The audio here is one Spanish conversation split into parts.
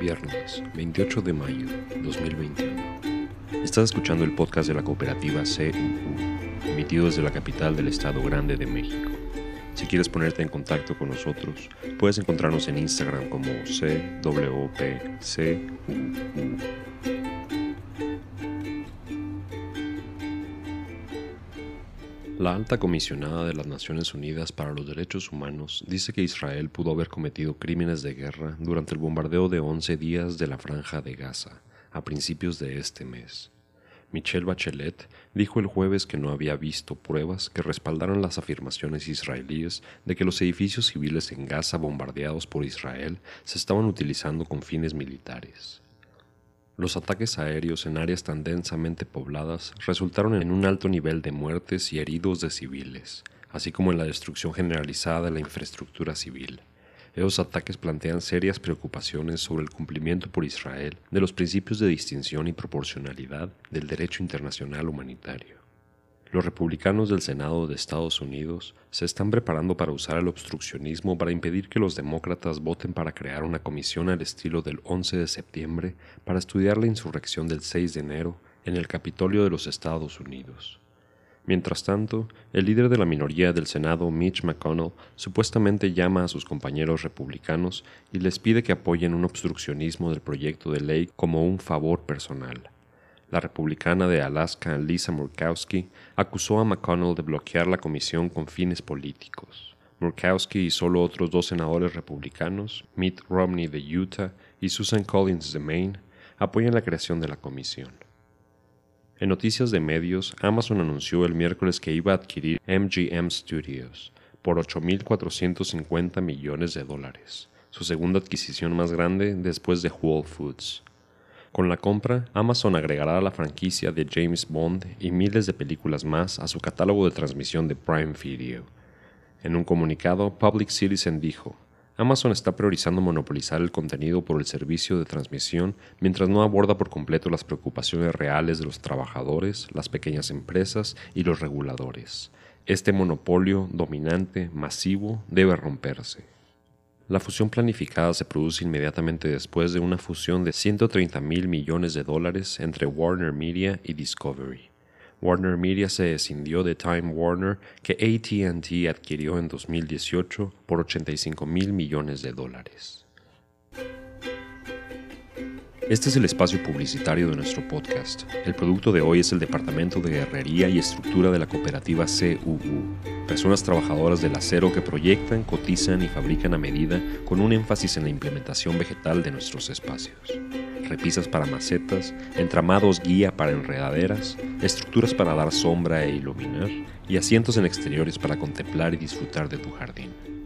viernes, 28 de mayo 2021. Estás escuchando el podcast de la cooperativa CUU, emitido desde la capital del Estado Grande de México. Si quieres ponerte en contacto con nosotros, puedes encontrarnos en Instagram como CWPCUU. La alta comisionada de las Naciones Unidas para los Derechos Humanos dice que Israel pudo haber cometido crímenes de guerra durante el bombardeo de 11 días de la franja de Gaza, a principios de este mes. Michelle Bachelet dijo el jueves que no había visto pruebas que respaldaran las afirmaciones israelíes de que los edificios civiles en Gaza bombardeados por Israel se estaban utilizando con fines militares. Los ataques aéreos en áreas tan densamente pobladas resultaron en un alto nivel de muertes y heridos de civiles, así como en la destrucción generalizada de la infraestructura civil. Esos ataques plantean serias preocupaciones sobre el cumplimiento por Israel de los principios de distinción y proporcionalidad del derecho internacional humanitario. Los republicanos del Senado de Estados Unidos se están preparando para usar el obstruccionismo para impedir que los demócratas voten para crear una comisión al estilo del 11 de septiembre para estudiar la insurrección del 6 de enero en el Capitolio de los Estados Unidos. Mientras tanto, el líder de la minoría del Senado, Mitch McConnell, supuestamente llama a sus compañeros republicanos y les pide que apoyen un obstruccionismo del proyecto de ley como un favor personal la republicana de Alaska Lisa Murkowski acusó a McConnell de bloquear la comisión con fines políticos. Murkowski y solo otros dos senadores republicanos, Mitt Romney de Utah y Susan Collins de Maine, apoyan la creación de la comisión. En noticias de medios, Amazon anunció el miércoles que iba a adquirir MGM Studios por 8.450 millones de dólares, su segunda adquisición más grande después de Whole Foods. Con la compra, Amazon agregará la franquicia de James Bond y miles de películas más a su catálogo de transmisión de Prime Video. En un comunicado, Public Citizen dijo, Amazon está priorizando monopolizar el contenido por el servicio de transmisión mientras no aborda por completo las preocupaciones reales de los trabajadores, las pequeñas empresas y los reguladores. Este monopolio dominante, masivo, debe romperse. La fusión planificada se produce inmediatamente después de una fusión de 130 mil millones de dólares entre Warner Media y Discovery. Warner Media se escindió de Time Warner que ATT adquirió en 2018 por 85 mil millones de dólares. Este es el espacio publicitario de nuestro podcast. El producto de hoy es el Departamento de Herrería y Estructura de la cooperativa CUU, personas trabajadoras del acero que proyectan, cotizan y fabrican a medida con un énfasis en la implementación vegetal de nuestros espacios. Repisas para macetas, entramados guía para enredaderas, estructuras para dar sombra e iluminar y asientos en exteriores para contemplar y disfrutar de tu jardín.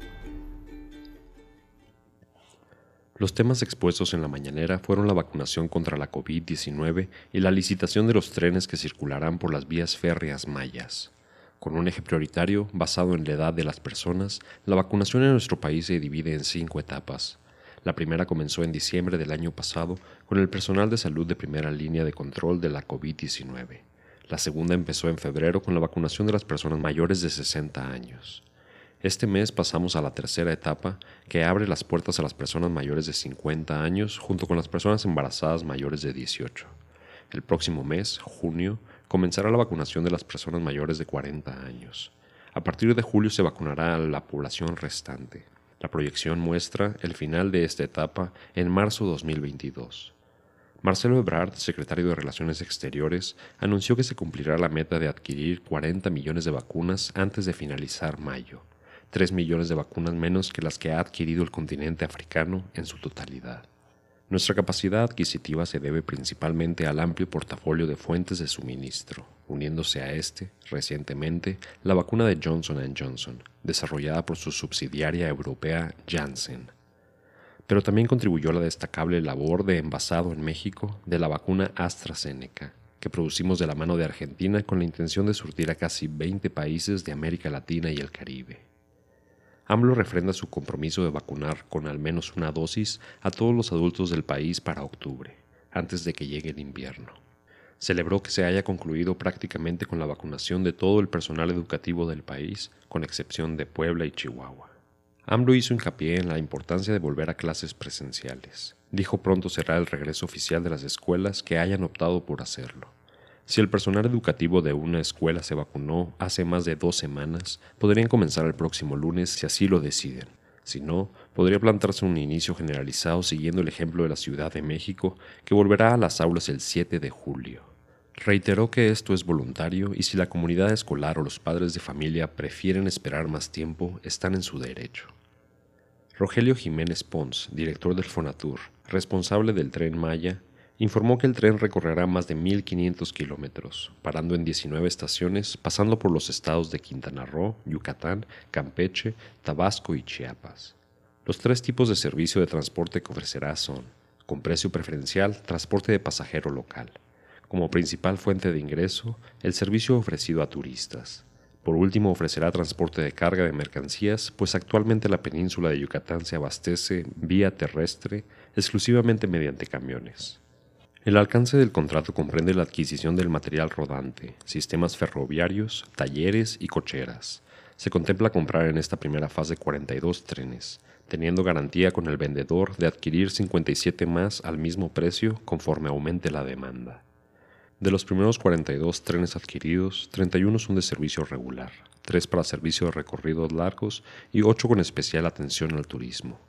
Los temas expuestos en la mañanera fueron la vacunación contra la COVID-19 y la licitación de los trenes que circularán por las vías férreas mayas. Con un eje prioritario basado en la edad de las personas, la vacunación en nuestro país se divide en cinco etapas. La primera comenzó en diciembre del año pasado con el personal de salud de primera línea de control de la COVID-19. La segunda empezó en febrero con la vacunación de las personas mayores de 60 años. Este mes pasamos a la tercera etapa que abre las puertas a las personas mayores de 50 años junto con las personas embarazadas mayores de 18. El próximo mes, junio, comenzará la vacunación de las personas mayores de 40 años. A partir de julio se vacunará a la población restante. La proyección muestra el final de esta etapa en marzo 2022. Marcelo Ebrard, secretario de Relaciones Exteriores, anunció que se cumplirá la meta de adquirir 40 millones de vacunas antes de finalizar mayo. 3 millones de vacunas menos que las que ha adquirido el continente africano en su totalidad. Nuestra capacidad adquisitiva se debe principalmente al amplio portafolio de fuentes de suministro, uniéndose a este, recientemente, la vacuna de Johnson Johnson, desarrollada por su subsidiaria europea Janssen. Pero también contribuyó la destacable labor de envasado en México de la vacuna AstraZeneca, que producimos de la mano de Argentina con la intención de surtir a casi 20 países de América Latina y el Caribe. AMLO refrenda su compromiso de vacunar con al menos una dosis a todos los adultos del país para octubre, antes de que llegue el invierno. Celebró que se haya concluido prácticamente con la vacunación de todo el personal educativo del país, con excepción de Puebla y Chihuahua. AMLO hizo hincapié en la importancia de volver a clases presenciales. Dijo pronto será el regreso oficial de las escuelas que hayan optado por hacerlo. Si el personal educativo de una escuela se vacunó hace más de dos semanas, podrían comenzar el próximo lunes si así lo deciden. Si no, podría plantarse un inicio generalizado siguiendo el ejemplo de la Ciudad de México, que volverá a las aulas el 7 de julio. Reiteró que esto es voluntario y si la comunidad escolar o los padres de familia prefieren esperar más tiempo, están en su derecho. Rogelio Jiménez Pons, director del Fonatur, responsable del tren Maya, informó que el tren recorrerá más de 1.500 kilómetros, parando en 19 estaciones, pasando por los estados de Quintana Roo, Yucatán, Campeche, Tabasco y Chiapas. Los tres tipos de servicio de transporte que ofrecerá son, con precio preferencial, transporte de pasajero local. Como principal fuente de ingreso, el servicio ofrecido a turistas. Por último, ofrecerá transporte de carga de mercancías, pues actualmente la península de Yucatán se abastece vía terrestre exclusivamente mediante camiones. El alcance del contrato comprende la adquisición del material rodante, sistemas ferroviarios, talleres y cocheras. Se contempla comprar en esta primera fase 42 trenes, teniendo garantía con el vendedor de adquirir 57 más al mismo precio conforme aumente la demanda. De los primeros 42 trenes adquiridos, 31 son de servicio regular, 3 para servicio de recorridos largos y 8 con especial atención al turismo.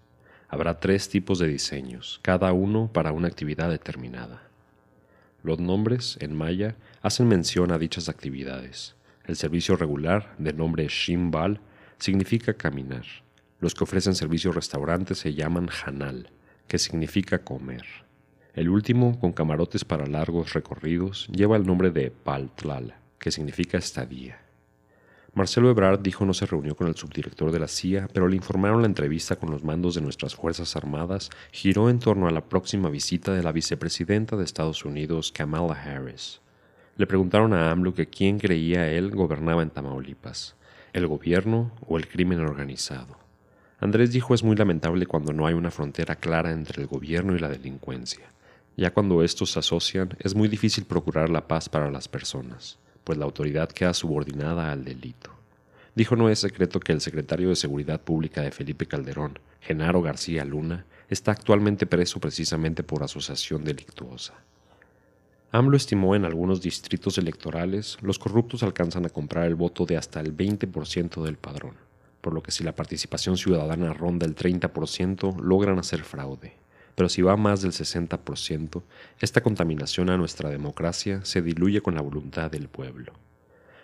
Habrá tres tipos de diseños, cada uno para una actividad determinada. Los nombres, en maya, hacen mención a dichas actividades. El servicio regular, de nombre Shimbal, significa caminar. Los que ofrecen servicio restaurantes se llaman Hanal, que significa comer. El último, con camarotes para largos recorridos, lleva el nombre de Paltlal, que significa estadía. Marcelo Ebrard dijo no se reunió con el subdirector de la CIA, pero le informaron la entrevista con los mandos de nuestras Fuerzas Armadas giró en torno a la próxima visita de la vicepresidenta de Estados Unidos, Kamala Harris. Le preguntaron a AMLO que quién creía él gobernaba en Tamaulipas, el gobierno o el crimen organizado. Andrés dijo es muy lamentable cuando no hay una frontera clara entre el gobierno y la delincuencia. Ya cuando estos se asocian, es muy difícil procurar la paz para las personas, pues la autoridad queda subordinada al delito. Dijo no es secreto que el secretario de Seguridad Pública de Felipe Calderón, Genaro García Luna, está actualmente preso precisamente por asociación delictuosa. AMLO estimó en algunos distritos electorales los corruptos alcanzan a comprar el voto de hasta el 20% del padrón, por lo que si la participación ciudadana ronda el 30% logran hacer fraude pero si va más del 60%, esta contaminación a nuestra democracia se diluye con la voluntad del pueblo.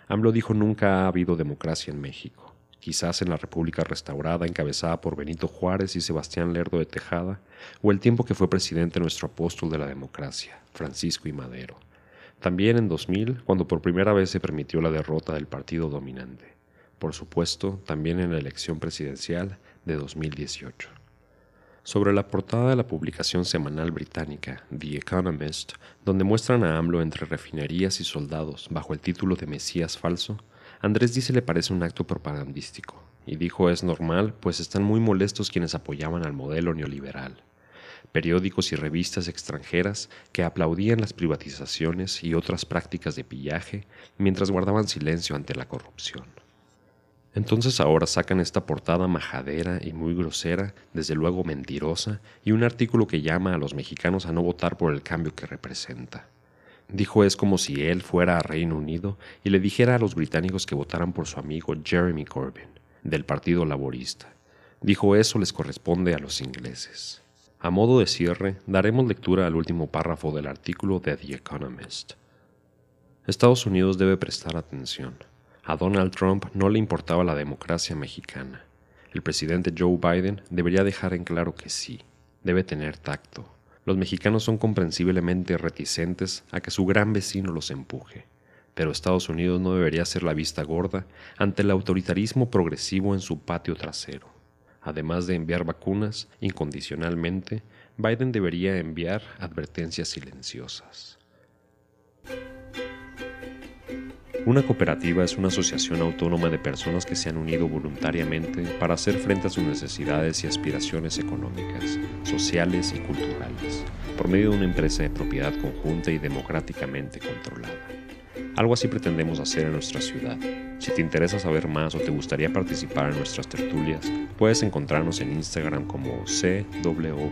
AMLO dijo nunca ha habido democracia en México. Quizás en la República restaurada encabezada por Benito Juárez y Sebastián Lerdo de Tejada, o el tiempo que fue presidente nuestro apóstol de la democracia, Francisco I. Madero. También en 2000, cuando por primera vez se permitió la derrota del partido dominante. Por supuesto, también en la elección presidencial de 2018. Sobre la portada de la publicación semanal británica The Economist, donde muestran a AMLO entre refinerías y soldados bajo el título de Mesías falso, Andrés dice le parece un acto propagandístico, y dijo es normal, pues están muy molestos quienes apoyaban al modelo neoliberal. Periódicos y revistas extranjeras que aplaudían las privatizaciones y otras prácticas de pillaje mientras guardaban silencio ante la corrupción. Entonces ahora sacan esta portada majadera y muy grosera, desde luego mentirosa, y un artículo que llama a los mexicanos a no votar por el cambio que representa. Dijo es como si él fuera a Reino Unido y le dijera a los británicos que votaran por su amigo Jeremy Corbyn, del Partido Laborista. Dijo eso les corresponde a los ingleses. A modo de cierre, daremos lectura al último párrafo del artículo de The Economist. Estados Unidos debe prestar atención. A Donald Trump no le importaba la democracia mexicana. El presidente Joe Biden debería dejar en claro que sí, debe tener tacto. Los mexicanos son comprensiblemente reticentes a que su gran vecino los empuje, pero Estados Unidos no debería ser la vista gorda ante el autoritarismo progresivo en su patio trasero. Además de enviar vacunas incondicionalmente, Biden debería enviar advertencias silenciosas. Una cooperativa es una asociación autónoma de personas que se han unido voluntariamente para hacer frente a sus necesidades y aspiraciones económicas, sociales y culturales, por medio de una empresa de propiedad conjunta y democráticamente controlada. Algo así pretendemos hacer en nuestra ciudad. Si te interesa saber más o te gustaría participar en nuestras tertulias, puedes encontrarnos en Instagram como CWPCUU.